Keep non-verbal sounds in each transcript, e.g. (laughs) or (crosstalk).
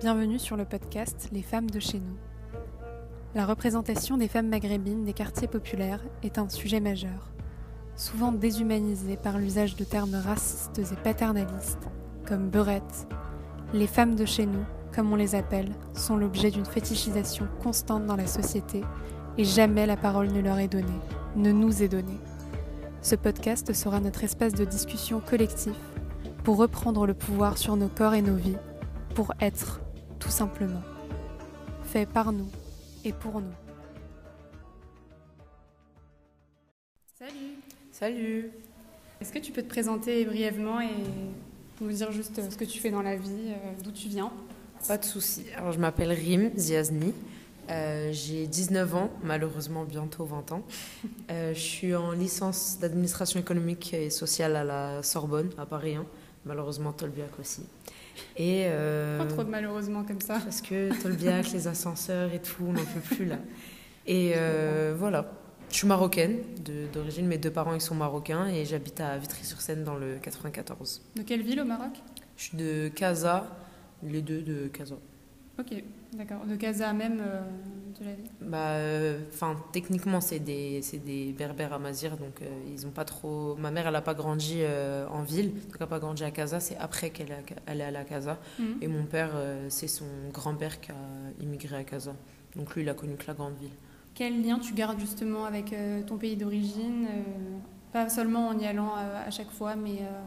Bienvenue sur le podcast Les femmes de chez nous. La représentation des femmes maghrébines des quartiers populaires est un sujet majeur, souvent déshumanisé par l'usage de termes racistes et paternalistes, comme beurette. Les femmes de chez nous, comme on les appelle, sont l'objet d'une fétichisation constante dans la société et jamais la parole ne leur est donnée, ne nous est donnée. Ce podcast sera notre espace de discussion collectif pour reprendre le pouvoir sur nos corps et nos vies, pour être, tout simplement. Fait par nous et pour nous. Salut Salut Est-ce que tu peux te présenter brièvement et nous dire juste euh, ce que tu fais dans la vie, euh, d'où tu viens? Pas de souci. Alors, je m'appelle Rim Ziazni. Euh, j'ai 19 ans, malheureusement bientôt 20 ans. Euh, je suis en licence d'administration économique et sociale à la Sorbonne, à Paris 1. Malheureusement, Tolbiac aussi. Et euh, Pas trop de malheureusement comme ça. Parce que Tolbiac, les ascenseurs et tout, on n'en peut plus là. Et euh, voilà. Je suis marocaine d'origine, mes deux parents ils sont marocains et j'habite à Vitry-sur-Seine dans le 94. De quelle ville au Maroc? Je suis de Casa, les deux de Casa. Ok, d'accord. De Casa même euh, de la ville Bah, enfin, techniquement, c'est des, des berbères amazigh, donc euh, ils ont pas trop. Ma mère, elle a pas grandi euh, en ville, donc elle a pas grandi à Casa. C'est après qu'elle est allée à Casa. Mhm. Et mon père, euh, c'est son grand-père qui a immigré à Casa. Donc lui, il a connu que la grande ville. Quel lien tu gardes justement avec euh, ton pays d'origine euh, Pas seulement en y allant euh, à chaque fois, mais euh,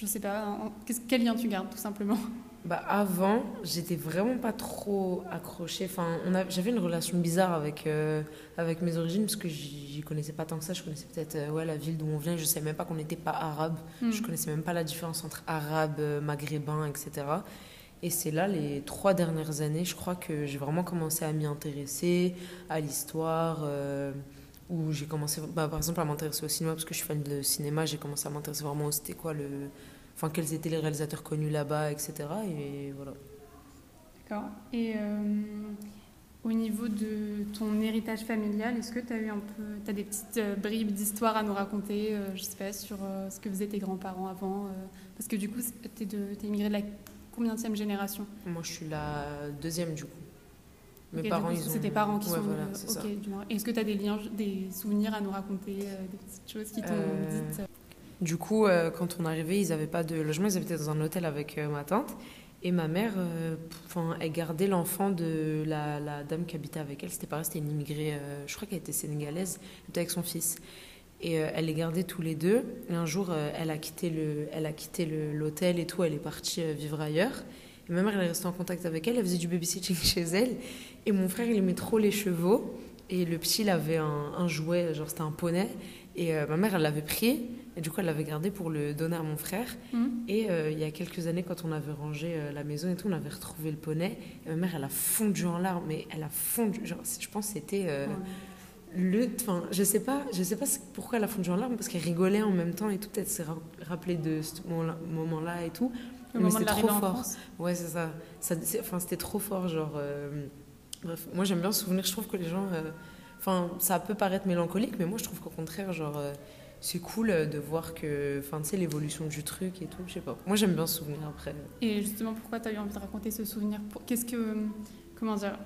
je sais pas. en- quel lien tu gardes tout simplement? Bah, avant, j'étais vraiment pas trop accrochée. Enfin, on a- j'avais une relation bizarre avec, euh, avec mes origines parce que j'y connaissais pas tant que ça. Je connaissais peut-être euh, ouais, la ville d'où on vient. Je savais même pas qu'on n'était pas arabe. Mhm. Je connaissais même pas la différence entre arabe, euh, maghrébin, etc. Et c'est là, les trois dernières années, je crois que j'ai vraiment commencé à m'y intéresser, à l'histoire, euh, où j'ai commencé, bah, par exemple, à m'intéresser au cinéma, parce que je suis fan de cinéma, j'ai commencé à m'intéresser vraiment au c'était quoi le. Enfin, quels étaient les réalisateurs connus là-bas, etc. Et voilà. D'accord. Et euh, au niveau de ton héritage familial, est-ce que tu as eu un peu, t'as des petites euh, bribes d'histoire à nous raconter, euh, je sais pas, sur euh, ce que faisaient tes grands-parents avant Parce que du coup, tu es, immigré de la combienième génération? Moi, je suis la deuxième, du coup. Mes parents, coup, ils ont. C'est tes parents qui Ouais, sont. voilà, c'est ça. ok, du Nord. Est-ce que tu as des liens, des souvenirs à nous raconter, des petites choses qui t'ont dites Du coup, euh, quand on arrivait, ils n'avaient pas de logement, ils habitaient dans un hôtel avec euh, ma tante. Et ma mère, euh, enfin, elle gardait l'enfant de la, dame qui habitait avec elle. C'était pareil, c'était une immigrée, je crois qu'elle était sénégalaise, elle était avec son fils. Et elle les gardait tous les deux. Et un jour, elle a quitté le, elle a quitté l'hôtel et tout, elle est partie vivre ailleurs. Et ma mère, elle est restée en contact avec elle, elle faisait du babysitting (laughs) chez elle. Et mon frère, il aimait trop les chevaux. Et le petit, il avait un, jouet, genre c'était un poney. Et ma mère, elle l'avait pris. Et du coup, elle l'avait gardé pour le donner à mon frère. hmm Et euh, il y a quelques années, quand on avait rangé euh, la maison et tout, on avait retrouvé le poney. Et ma mère, elle a fondu en larmes. Mais elle a fondu. Genre, je pense que c'était euh, Ouais. le. Enfin, je sais pas, je sais pas ce- pourquoi elle a fondu en larmes, parce qu'elle rigolait en même temps et tout. Peut-être s'est ra- rappelé de ce moment-là- et tout. Au Mais c'était trop fort. Ouais, c'est ça. enfin, c'était trop fort, genre. bref, moi j'aime bien se souvenir. Je trouve que les gens. Enfin, ça peut paraître mélancolique, mais moi je trouve qu'au contraire, genre. C'est cool euh, de voir que. Enfin, tu sais, l'évolution du truc et tout. Je sais pas. Moi j'aime bien se souvenir après. Et justement, pourquoi tu as eu envie de raconter ce souvenir Qu'est-ce que. Comment dire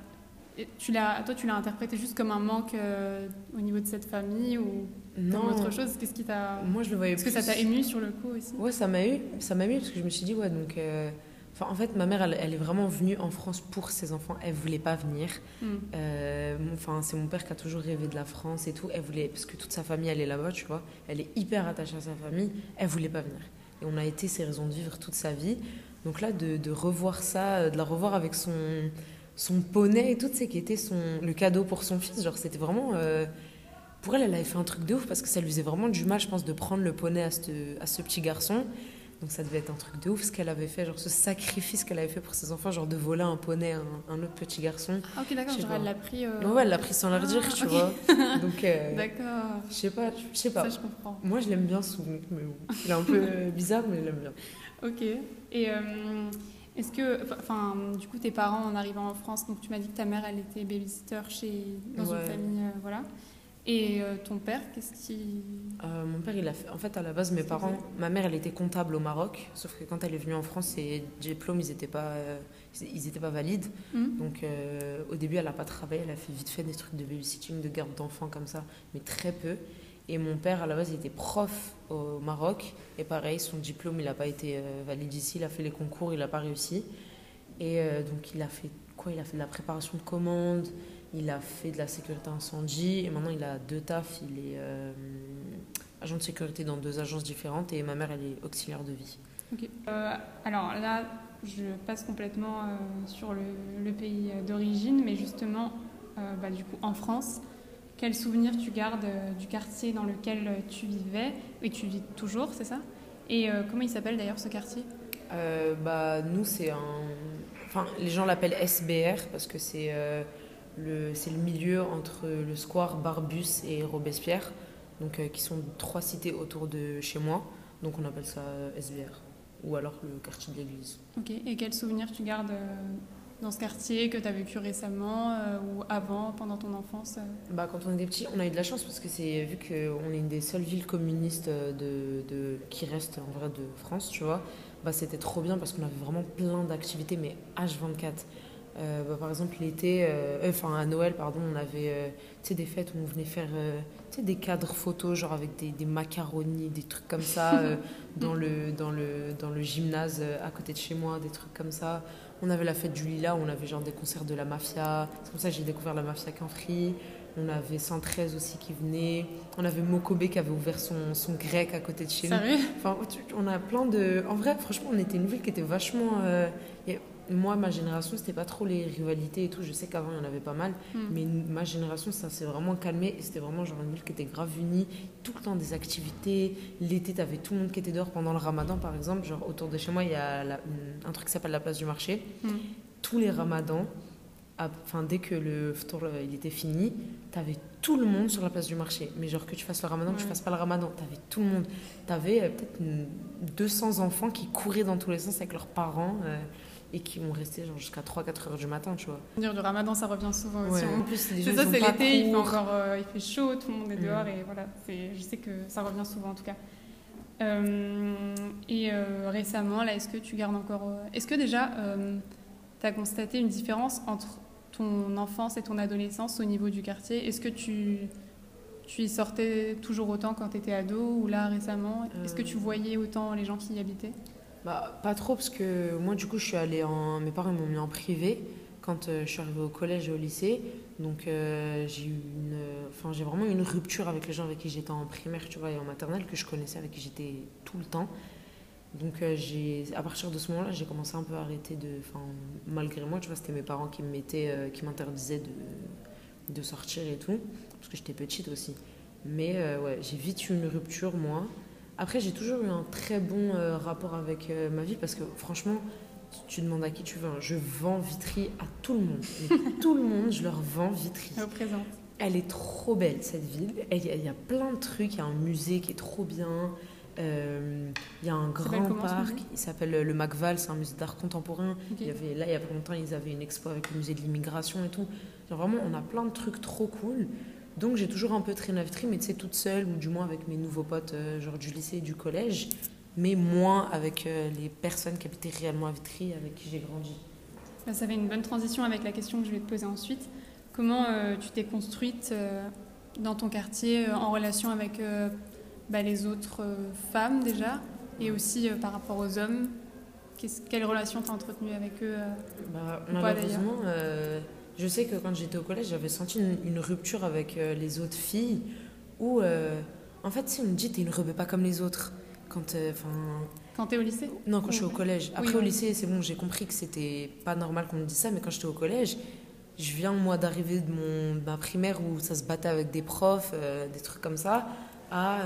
tu l'as, Toi, tu l'as interprété juste comme un manque euh, au niveau de cette famille ou Non. autre chose? Qu'est-ce qui t'a. Moi je le voyais Est-ce que ça t'a ému sur le coup aussi? Ouais, ça m'a eu. Ça m'a ému parce que je me suis dit, ouais, donc. euh, Enfin, en fait, ma mère, elle, elle est vraiment venue en France pour ses enfants. Elle voulait pas venir. Hmm. Euh, Enfin, c'est mon père qui a toujours rêvé de la France et tout. Elle voulait, parce que toute sa famille, elle est là-bas, tu vois. Elle est hyper attachée à sa famille. Elle voulait pas venir. Et on a été ses raisons de vivre toute sa vie. Donc là, de, de revoir ça, de la revoir avec son, son poney et tout, sais, qui était son, le cadeau pour son fils, genre, c'était vraiment. euh, pour elle, elle avait fait un truc de ouf parce que ça lui faisait vraiment du mal, je pense, de prendre le poney à ce, à ce petit garçon. Donc ça devait être un truc de ouf ce qu'elle avait fait, genre ce sacrifice qu'elle avait fait pour ses enfants, genre de voler un poney à un, un autre petit garçon. Ah, ok, d'accord, genre pas. elle l'a pris. euh, Ouais, elle l'a pris sans leur dire, Ah, tu vois. (laughs) Donc, euh, D'accord, je sais pas, je sais pas. ça je comprends. Moi, je l'aime bien ce souvenir, mais bon. Il est un peu (laughs) bizarre, mais je l'aime bien. Ok. Et euh, est-ce que. Enfin, du coup, tes parents, en arrivant en France, donc tu m'as dit que ta mère, elle était babysitter chez, dans Ouais. une famille. euh, voilà. Et euh, ton père, qu'est-ce qui. Euh, mon père, il a fait. En fait, à la base, mes parents, ma mère, elle était comptable au Maroc, sauf que quand elle est venue en France, ses diplômes, ils n'étaient pas, euh, ils étaient pas valides. Mhm. Donc, euh, au début, elle n'a pas travaillé, elle a fait vite fait des trucs de babysitting, de garde d'enfants comme ça, mais très peu. Et mon père, à la base, il était prof au Maroc, et pareil, son diplôme, il n'a pas été valide ici, il a fait les concours, il n'a pas réussi. Et euh, donc, il a fait quoi? Il a fait de la préparation de commandes, il a fait de la sécurité incendie, et maintenant, il a deux tafs, il est euh, agent de sécurité dans deux agences différentes, et ma mère, elle est auxiliaire de vie. Ok. Euh, alors là, je passe complètement euh, sur le, le pays d'origine, mais justement, bah, du coup, en France, quel souvenir tu gardes du quartier dans lequel tu vivais et tu vis toujours, c'est ça? Et comment il s'appelle d'ailleurs ce quartier? Bah, nous, c'est un. Enfin, les gens l'appellent SBR parce que c'est c'est le milieu entre le square Barbus et Robespierre, donc, euh, qui sont trois cités autour de chez moi. Donc, on appelle ça euh, SBR. Ou alors le quartier de l'église. Ok. Et quel souvenir tu gardes euh, dans ce quartier que tu as vécu récemment euh, ou avant, pendant ton enfance Bah, quand on était petit, on a eu de la chance parce que c'est vu qu'on est une des seules villes communistes de, de, qui reste en vrai de France, tu vois. Bah, c'était trop bien parce qu'on avait vraiment plein d'activités, mais H24. Euh, bah, par exemple, l'été, euh, euh, enfin à Noël, pardon, on avait euh, des fêtes où on venait faire euh, des cadres photos, genre avec des, des macaronis, des trucs comme ça, (laughs) dans, le, dans, le, dans le gymnase à côté de chez moi, des trucs comme ça. On avait la fête du Lila, où on avait genre des concerts de la mafia. C'est comme ça que j'ai découvert la mafia Quinfri. On avait 113 aussi qui venait. On avait Mokobe qui avait ouvert son, son grec à côté de chez nous. Enfin, on a plein de. En vrai, franchement, on était une ville qui était vachement. y a- Moi, ma génération, c'était pas trop les rivalités et tout. Je sais qu'avant, il y en avait pas mal. Hmm. Mais ma génération, ça s'est vraiment calmé. Et c'était vraiment genre une ville qui était grave unie. Tout le temps des activités. L'été, t'avais tout le monde qui était dehors pendant le ramadan, par exemple. Genre, autour de chez moi, il y a la- un truc qui s'appelle la place du marché. Hmm. Tous les ramadans, enfin, dès que le ftour, euh, il était fini, t'avais tout le monde sur la place du marché. Mais genre, que tu fasses le ramadan, que tu Ouais. fasses pas le ramadan, t'avais tout le monde. T'avais euh, peut-être une- 200 enfants qui couraient dans tous les sens avec leurs parents. euh, et qui vont rester genre jusqu'à 3-4 heures du matin, tu vois. Dire du ramadan, ça revient souvent aussi. Ouais. En plus, les C'est ça, c'est l'été, il fait encore euh, il fait chaud, tout le monde est Mm. dehors et voilà. Je sais que ça revient souvent en tout cas. Euh, et euh, récemment, là, est-ce que tu gardes encore. Est-ce que déjà, tu as constaté une différence entre ton enfance et ton adolescence au niveau du quartier? Est-ce que tu, tu y sortais toujours autant quand tu étais ado ou là récemment? Est-ce que tu voyais autant les gens qui y habitaient? Bah, pas trop, parce que moi, du coup, je suis allée en. Mes parents m'ont mis en privé quand euh, je suis arrivée au collège et au lycée. Donc, euh, j'ai une. Enfin, j'ai vraiment eu une rupture avec les gens avec qui j'étais en primaire, tu vois, et en maternelle, que je connaissais, avec qui j'étais tout le temps. Donc, euh, à partir de ce moment-là, j'ai commencé un peu à arrêter de. Enfin, malgré moi, tu vois, c'était mes parents qui me qui m'interdisaient de, de sortir et tout, parce que j'étais petite aussi. Mais ouais, j'ai vite eu une rupture, moi. Après, j'ai toujours eu un très bon euh, rapport avec euh, ma vie parce que franchement, tu, tu demandes à qui tu veux. hein, Je vends Vitry à tout le monde. (laughs) Tout le monde, je leur vends Vitry. Représente. Elle est trop belle, cette ville. Il y, a- il y a plein de trucs. Il y a un musée qui est trop bien. Euh, il y a un grand parc. Il s'appelle le Macval. C'est un musée d'art contemporain. Ok. Il y avait, là, il y a pas longtemps, ils avaient une expo avec le musée de l'immigration et tout. Genre, vraiment, on a plein de trucs trop cool. Donc, j'ai toujours un peu traîné à Vitry, mais tu sais, toute seule, ou du moins avec mes nouveaux potes, euh, genre du lycée et du collège, mais moins avec euh, les personnes qui habitaient réellement à Vitry, avec qui j'ai grandi. Bah, ça fait une bonne transition avec la question que je vais te poser ensuite. Comment euh, tu t'es construite dans ton quartier en relation avec bah, les autres femmes déjà et aussi par rapport aux hommes? Qu'est-ce- Quelle relation t'as entretenue avec eux Bah, malheureusement, je sais que quand j'étais au collège, j'avais senti une, une rupture avec euh, les autres filles où, euh, en fait, si on me dit t'es une rebelle pas comme les autres, quand, euh, enfin, Quand t'es au lycée non, quand je suis au collège. Après, Oui, au lycée, c'est bon, j'ai compris que c'était pas normal qu'on me dise ça, mais quand j'étais au collège, je viens, moi, d'arriver de, mon, de ma primaire où ça se battait avec des profs, euh, des trucs comme ça, à,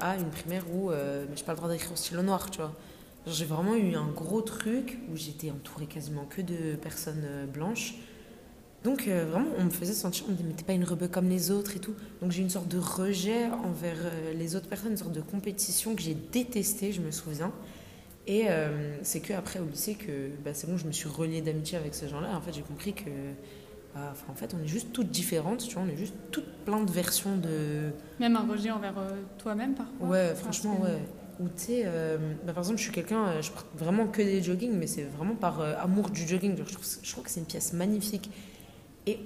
à une primaire où mais j'ai pas le droit d'écrire au stylo noir, tu vois. J'ai vraiment eu un gros truc où j'étais entourée quasiment que de personnes blanches. Donc, euh, vraiment, on me faisait sentir, on me disait, mais t'es pas une rebelle comme les autres et tout. Donc, j'ai une sorte de rejet envers euh, les autres personnes, une sorte de compétition que j'ai détestée, je me souviens. Et euh, c'est que après au lycée que bah, c'est bon, je me suis reliée d'amitié avec ces gens-là. En fait, j'ai compris que bah, en fait, on est juste toutes différentes, tu vois, on est juste toutes plein de versions de. Même un rejet envers toi-même parfois Ouais, franchement, ouais. Ou tu sais, bah, par exemple, je suis quelqu'un, je porte vraiment que des joggings, mais c'est vraiment par amour du jogging. Je, trouve, je trouve que c'est une pièce magnifique. Et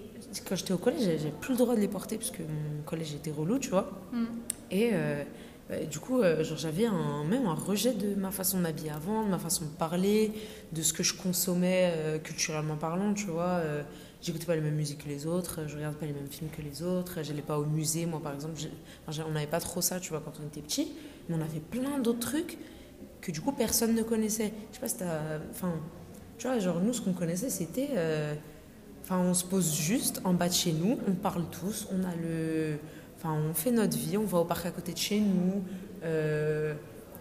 quand j'étais au collège, j'avais plus le droit de les porter parce que mon collège était relou, tu vois. Mm. Et euh, bah, du coup, euh, genre, j'avais un, même un rejet de ma façon de m'habiller avant, de ma façon de parler, de ce que je consommais euh, culturellement parlant, tu vois. J'écoutais pas les mêmes musiques que les autres, je regardais pas les mêmes films que les autres, j'allais pas au musée, moi par exemple. enfin, on n'avait pas trop ça, tu vois, quand on était petit, mais on avait plein d'autres trucs que du coup personne ne connaissait. Je sais pas si t'as. Enfin, tu vois, genre nous, ce qu'on connaissait, c'était. Enfin, on se pose juste en bas de chez nous, on parle tous, on a le. Enfin, on fait notre vie, on va au parc à côté de chez nous. euh,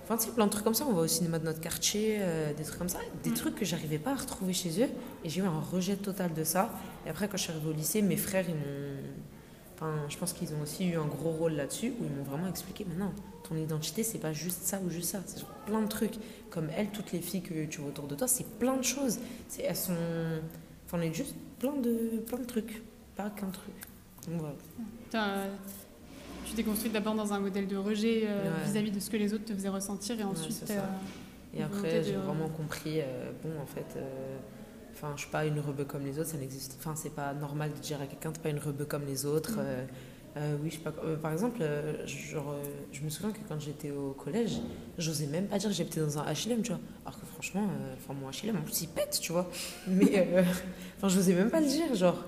Enfin, tu sais, plein de trucs comme ça. On va au cinéma de notre quartier, euh, des trucs comme ça. Des Mm. trucs que j'arrivais pas à retrouver chez eux. Et j'ai eu un rejet total de ça. Et après, quand je suis arrivée au lycée, mes frères, ils m'ont. Enfin, je pense qu'ils ont aussi eu un gros rôle là-dessus, où ils m'ont vraiment expliqué mais non, ton identité, c'est pas juste ça ou juste ça. C'est plein de trucs. Comme elles, toutes les filles que tu vois autour de toi, c'est plein de choses. C'est- Elles sont. Enfin, on est juste plein de, plein de trucs. Pas qu'un truc. Donc voilà. T'as- Tu t'es construite d'abord dans un modèle de rejet euh, Ouais. vis-à-vis de ce que les autres te faisaient ressentir et ensuite euh, Et après, j'ai de- vraiment compris, euh, bon, en fait, enfin, je suis pas une rebeu comme les autres, ça n'existe. Enfin, c'est pas normal de dire à quelqu'un, t'es pas une rebeu comme les autres. Mm. Euh, oui, je sais pas. euh, par exemple, euh, genre, je me souviens que quand j'étais au collège, j'osais même pas dire que j'étais dans un HLM, tu vois. Alors que franchement, enfin, mon HLM, en plus, il pète, tu vois. Mais, (laughs) enfin, j'osais même pas le dire, genre.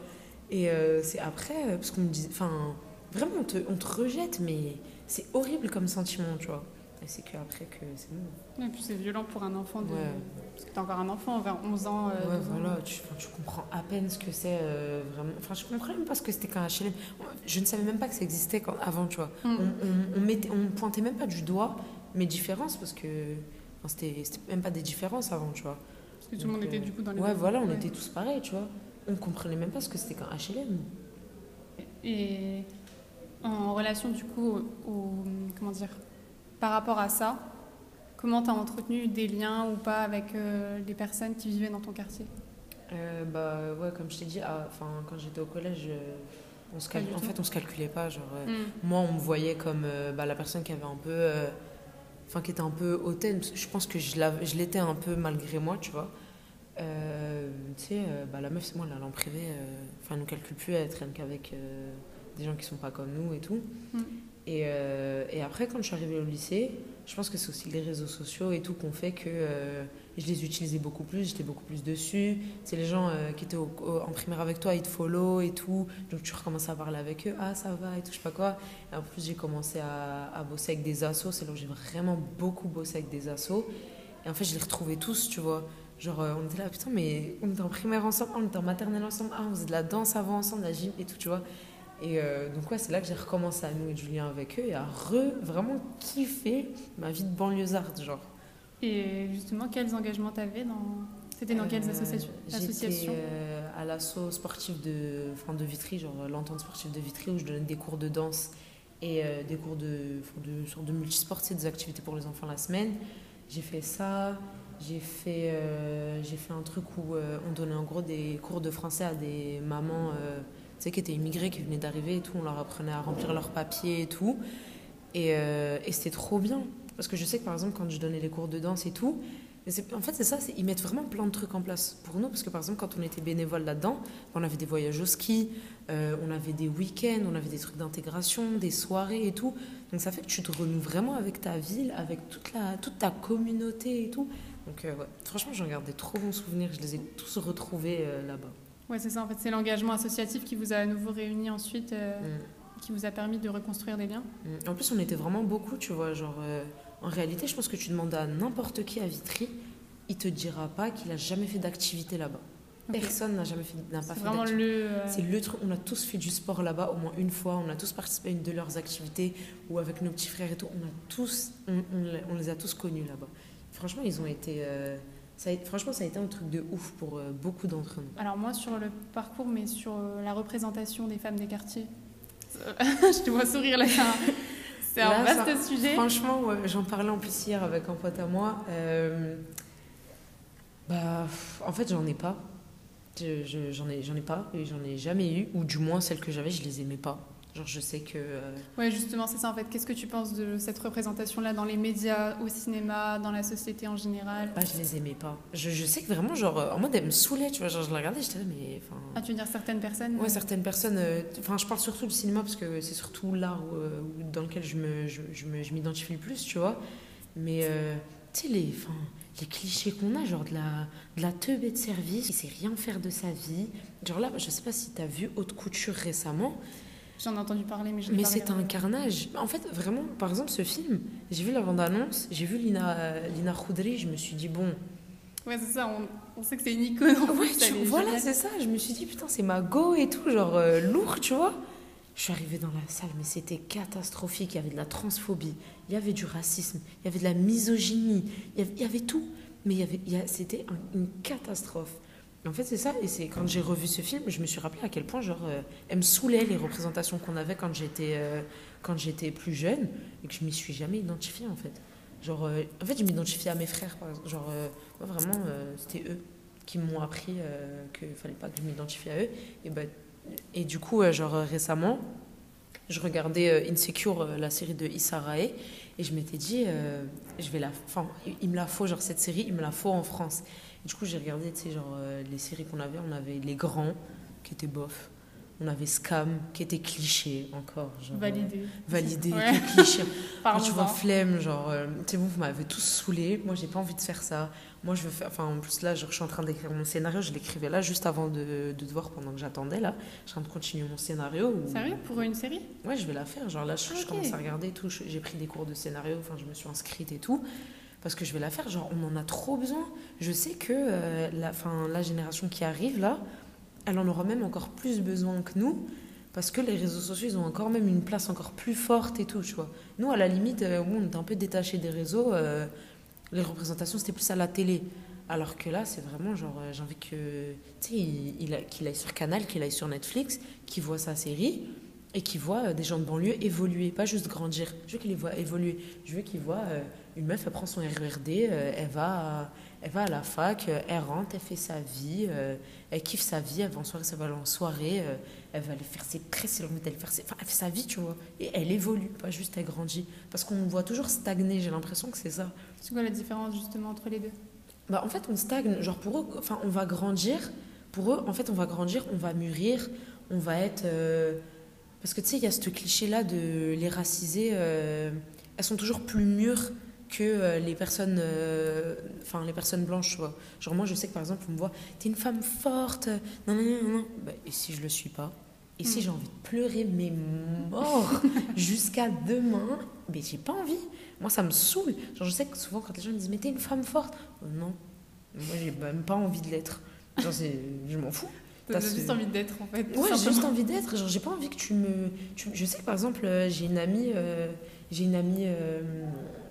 Et c'est après, parce qu'on me disait, enfin, vraiment, on te, on te rejette, mais c'est horrible comme sentiment, tu vois. Et c'est qu'après que c'est bon. Et puis c'est violent pour un enfant de... Ouais. Parce que t'es encore un enfant vers 11 ans. euh, Ouais, 12 ans. voilà, tu, tu comprends à peine ce que c'est euh, vraiment. Enfin, je comprenais même pas ce que c'était qu'un HLM. Je ne savais même pas que ça existait quand, avant, tu vois. Mm. On, on, on, mettait, on pointait même pas du doigt mes différences parce que enfin, c'était c'était même pas des différences avant, tu vois. Parce que tout le monde était euh, du coup dans les Ouais, mêmes- voilà, on ouais. était tous pareils, tu vois. On comprenait même pas ce que c'était qu'un HLM. Et en relation du coup au, au- comment dire par rapport à ça, comment tu as entretenu des liens ou pas avec euh, les personnes qui vivaient dans ton quartier? Euh, bah ouais, comme je t'ai dit, ah, quand j'étais au collège, euh, on se cal- en tout. fait, on se calculait pas. Genre, euh, Mm. moi, on me voyait comme euh, bah, la personne qui avait un peu. Enfin, qui était un peu hautaine. Je pense que je l'étais un peu malgré moi, tu vois. Tu sais, bah, la meuf, c'est moi, elle est en privé. Enfin, elle nous calcule plus, elle traîne qu'avec des gens qui sont pas comme nous et tout. Mm. Et, euh, et après, quand je suis arrivée au lycée, je pense que c'est aussi les réseaux sociaux et tout qu'on fait que euh, je les utilisais beaucoup plus, j'étais beaucoup plus dessus. C'est les gens euh, qui étaient en primaire avec toi, ils te follow et tout. Donc tu recommences à parler avec eux, ah ça va et tout, je sais pas quoi. Et en plus, j'ai commencé à, bosser avec des assos, c'est là où j'ai vraiment beaucoup bossé avec des assos. Et en fait, je les retrouvais tous, tu vois. Genre, on était là, putain, mais on était en primaire ensemble, on était en maternelle ensemble, ah, on faisait de la danse avant ensemble, la gym et tout, tu vois. Et euh, donc, ouais, c'est là que j'ai recommencé à nouer du lien avec eux et à re, vraiment kiffer ma vie de banlieusarde, genre. Et justement, quels engagements tu avais dans... C'était dans quelles Euh, associations, associations J'étais euh, à l'asso sportif de, enfin, de Vitry, genre l'entente sportive de Vitry, où je donnais des cours de danse et des cours de, de, de multisport, c'est des activités pour les enfants la semaine. J'ai fait ça. J'ai fait, j'ai fait un truc où on donnait en gros des cours de français à des mamans sais, qui étaient immigrées, qui venaient d'arriver et tout. On leur apprenait à remplir leurs papiers et tout. Et, euh, et c'était trop bien. Parce que je sais que par exemple, quand je donnais les cours de danse et tout, en fait, c'est ça, ils mettent vraiment plein de trucs en place pour nous. Parce que par exemple, quand on était bénévole là-dedans, on avait des voyages au ski, euh, on avait des week-ends, on avait des trucs d'intégration, des soirées et tout. Donc ça fait que tu te renoues vraiment avec ta ville, avec toute, la, toute ta communauté et tout. Donc euh, franchement, j'en garde des trop bons souvenirs. Je les ai tous retrouvés là-bas. Ouais, c'est ça, en fait, c'est l'engagement associatif qui vous a à nouveau réunis ensuite, euh, Mm. qui vous a permis de reconstruire des liens. Mm. En plus, on était vraiment beaucoup, tu vois. Genre, euh, en réalité, je pense que tu demandes à n'importe qui à Vitry, il te dira pas qu'il a jamais fait d'activité là-bas. Personne n'a jamais fait, n'a pas fait vraiment le... euh, C'est le truc, on a tous fait du sport là-bas au moins une fois, on a tous participé à une de leurs activités ou avec nos petits frères et tout, on a tous, on, on les- on les a tous connus là-bas. Franchement, ils ont été, ça a, été- franchement, ça a été un truc de ouf pour euh, beaucoup d'entre nous. Alors moi, sur le parcours, mais sur euh, la représentation des femmes des quartiers, euh, (laughs) je te vois sourire là, c'est un, Là, vaste ça- sujet. Franchement, ouais, j'en parlais en plus hier avec un pote à moi. euh, bah, en fait, j'en ai pas. Je- je- J'en ai, j'en ai pas et j'en ai jamais eu, ou du moins celles que j'avais, je les aimais pas. Genre, je sais que. euh, Ouais, justement, c'est ça en fait. Qu'est-ce que tu penses de cette représentation-là dans les médias, au cinéma, dans la société en général? Ah, je les aimais pas. Je, je sais que vraiment, genre, euh, en mode, elle me saoulait, tu vois. Genre, je la regardais, j'étais là, mais. Ah, tu veux dire certaines personnes? Ouais, certaines personnes. euh, Enfin, je parle surtout du cinéma parce que c'est surtout l'art dans lequel je me, je, je m'identifie le plus, tu vois. Mais, euh, tu sais, les, enfin, les clichés qu'on a, genre de la, de la teubée de service qui sait rien faire de sa vie. Genre là, je sais pas si t'as vu Haute Couture récemment, J'en ai entendu parler, mais je mais c'est un carnage. En fait, vraiment, par exemple, ce film, j'ai vu la bande-annonce, j'ai vu Lina, euh, Lina Khoudri, je me suis dit, bon, Ouais, c'est ça, on, on sait que c'est une icône en Ouais, plus, tu- voilà, c'est ça. Je me suis dit, putain, c'est ma go et tout, genre euh, lourd, tu vois. Je suis arrivée dans la salle, mais c'était catastrophique. Il y avait de la transphobie, il y avait du racisme, il y avait de la misogynie, il y avait, il y avait tout. Mais il y avait, c'était un- une catastrophe. En fait, c'est ça. Et c'est quand j'ai revu ce film, je me suis rappelé à quel point, genre, euh, elle me saoulait les représentations qu'on avait quand j'étais euh, plus jeune et que je m'y suis jamais identifiée, en fait. Genre, euh, en fait, je m'identifiais à mes frères, par exemple. Genre, euh, moi, vraiment, c'était eux qui m'ont appris qu'il fallait pas que je m'identifie à eux. Et, ben, et du coup, genre récemment, je regardais euh, Insecure, euh, la série de Issa Rae, et je m'étais dit, euh, je vais la, enfin, il- me la faut, genre cette série, il me la faut en France. Et du coup, j'ai regardé, tu sais, les séries qu'on avait, on avait Les Grands, qui étaient bof. On avait Scam, qui était cliché encore. Genre, euh, Validé. validé, Ouais. cliché. (laughs) Quand tu vois flemme, genre, euh, c'est bon, vous m'avez tous saoulé. Moi, j'ai pas envie de faire ça. Moi, je veux faire. Enfin, en plus, là, genre, je suis en train d'écrire mon scénario. Je l'écrivais là, juste avant de, de te voir pendant que j'attendais, là. Je suis en train de continuer mon scénario. où- Sérieux? Pour une série? Ouais, je vais la faire. Genre, là, je, Ah, je commence à regarder et tout. J'ai pris des cours de scénario. Enfin, je me suis inscrite et tout. Parce que je vais la faire. Genre, on en a trop besoin. Je sais que euh, la, fin, la génération qui arrive, là, elle en aura même encore plus besoin que nous. Parce que les réseaux sociaux, ils ont encore même une place encore plus forte et tout, tu vois. Nous, à la limite, euh, on était un peu détachés des réseaux. euh, les représentations, c'était plus à la télé. Alors que là, c'est vraiment genre, euh, j'ai envie que, tu sais, qu'il aille sur Canal, qu'il aille sur Netflix, qu'il voit sa série et qu'il voit euh, des gens de banlieue évoluer, pas juste grandir. Je veux qu'il les voit évoluer. Je veux qu'il voit euh, une meuf, elle prend son RERD, euh, elle, va, elle va à la fac, elle rentre, elle fait sa vie, elle kiffe sa vie, elle va en soirée, ça va aller en soirée, elle va aller faire ses tresses, elle faire ses... Enfin, elle fait sa vie, tu vois. Et elle évolue, pas juste elle grandit. Parce qu'on voit toujours stagner, j'ai l'impression que c'est ça. C'est quoi la différence justement entre les deux? Bah, en fait, on stagne. Genre, pour eux, enfin, on va grandir. Pour eux, en fait, on va grandir, on va mûrir, on va être. euh, Parce que tu sais, il y a ce cliché-là de les raciser. euh, Elles sont toujours plus mûres que euh, les personnes. euh, Enfin, les personnes blanches, vois. Genre, moi, je sais que par exemple, on me voit, t'es une femme forte. Non, non, non, non. Bah, et si je le suis pas? Et si Mm. j'ai envie de pleurer, mais mort, (laughs) jusqu'à demain, mais j'ai pas envie. Moi, ça me saoule. Genre, je sais que souvent, quand les gens me disent, mais t'es une femme forte. Non. Moi, j'ai même pas envie de l'être. Genre, je m'en fous. T'as juste envie d'être en fait. Ouais, j'ai juste envie d'être. Genre, j'ai pas envie que tu me. tu- Je sais que par exemple, euh, j'ai une amie, euh, j'ai une amie euh,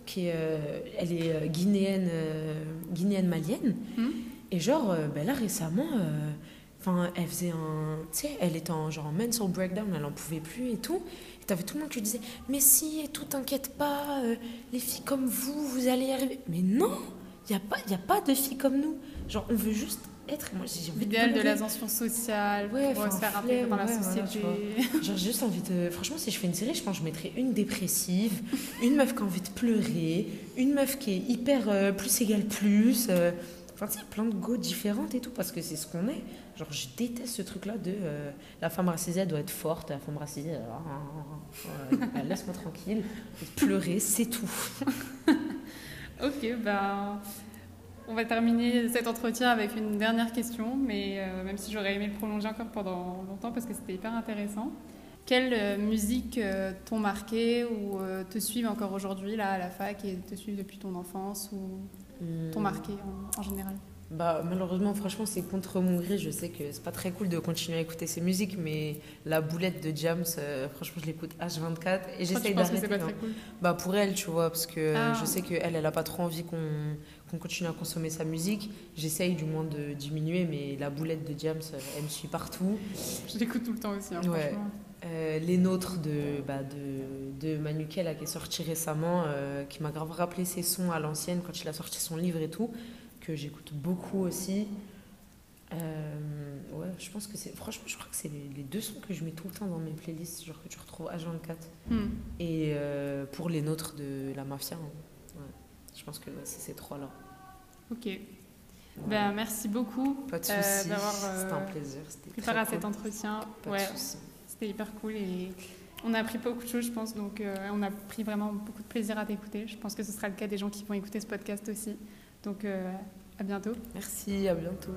qui est, euh, elle est guinéenne, guinéenne malienne. Hmm. Et genre, ben là récemment, enfin, elle faisait un, tu sais, elle était en genre en mental breakdown, elle en pouvait plus et tout. Et t'avais tout le monde qui lui disait, mais si, et tout, t'inquiète pas, les filles comme vous, vous allez y arriver. Mais non, il y a pas, y a pas de filles comme nous. Genre, on veut juste être. Moi, j'ai envie L'idéal de l'ascension sociale Ouais, pour se faire flemme, dans la ouais, société. Genre, j'ai juste envie de. Franchement, si je fais une série, je pense que je mettrais une dépressive, une meuf qui a envie de pleurer, une meuf qui est hyper euh, plus égale plus. euh, Enfin, tu sais, plein de go différentes et tout, parce que c'est ce qu'on est. Genre, je déteste ce truc-là de euh, la femme racisée, elle doit être forte, la femme racisée, euh, euh, euh, laisse-moi tranquille, pleurer, c'est tout. Ok, ben. On va terminer cet entretien avec une dernière question, mais euh, même si j'aurais aimé le prolonger encore pendant longtemps parce que c'était hyper intéressant. Quelles euh, musiques euh, t'ont marqué ou te suivent encore aujourd'hui là à la fac et te suivent depuis ton enfance ou t'ont marqué en, en général? Bah, malheureusement, franchement, c'est contre mon gré. Je sais que c'est pas très cool de continuer à écouter ces musiques, mais la boulette de Jams, euh, franchement, je l'écoute H24 et j'essaye d'arrêter. pas hein. très cool? Bah, pour elle, tu vois, parce que Ah. je sais qu'elle, elle a pas trop envie qu'on qu'on continue à consommer sa musique. J'essaye du moins de diminuer, mais la boulette de Jams, euh, elle me suit partout. Je l'écoute tout le temps aussi, hein, Ouais. franchement. Euh, les nôtres de, bah, de, de Manuquet, là, qui est sorti récemment, euh, qui m'a grave rappelé ses sons à l'ancienne quand il a sorti son livre et tout, que j'écoute beaucoup aussi. Euh, ouais, je pense que c'est. Franchement, je crois que c'est les, les deux sons que je mets tout le temps dans mes playlists, genre que tu retrouves H24. Hmm. Et euh, pour les nôtres de la mafia, hein. ouais. je pense que ouais, c'est ces trois-là. Ok. Ouais. Ben, merci beaucoup Pas de euh, soucis, c'était un plaisir. C'était très à cool. cet entretien. Pas ouais, c'était hyper cool et on a appris beaucoup de choses, je pense. Donc, on a pris vraiment beaucoup de plaisir à t'écouter. Je pense que ce sera le cas des gens qui vont écouter ce podcast aussi. Donc, euh, à bientôt. Merci, à bientôt.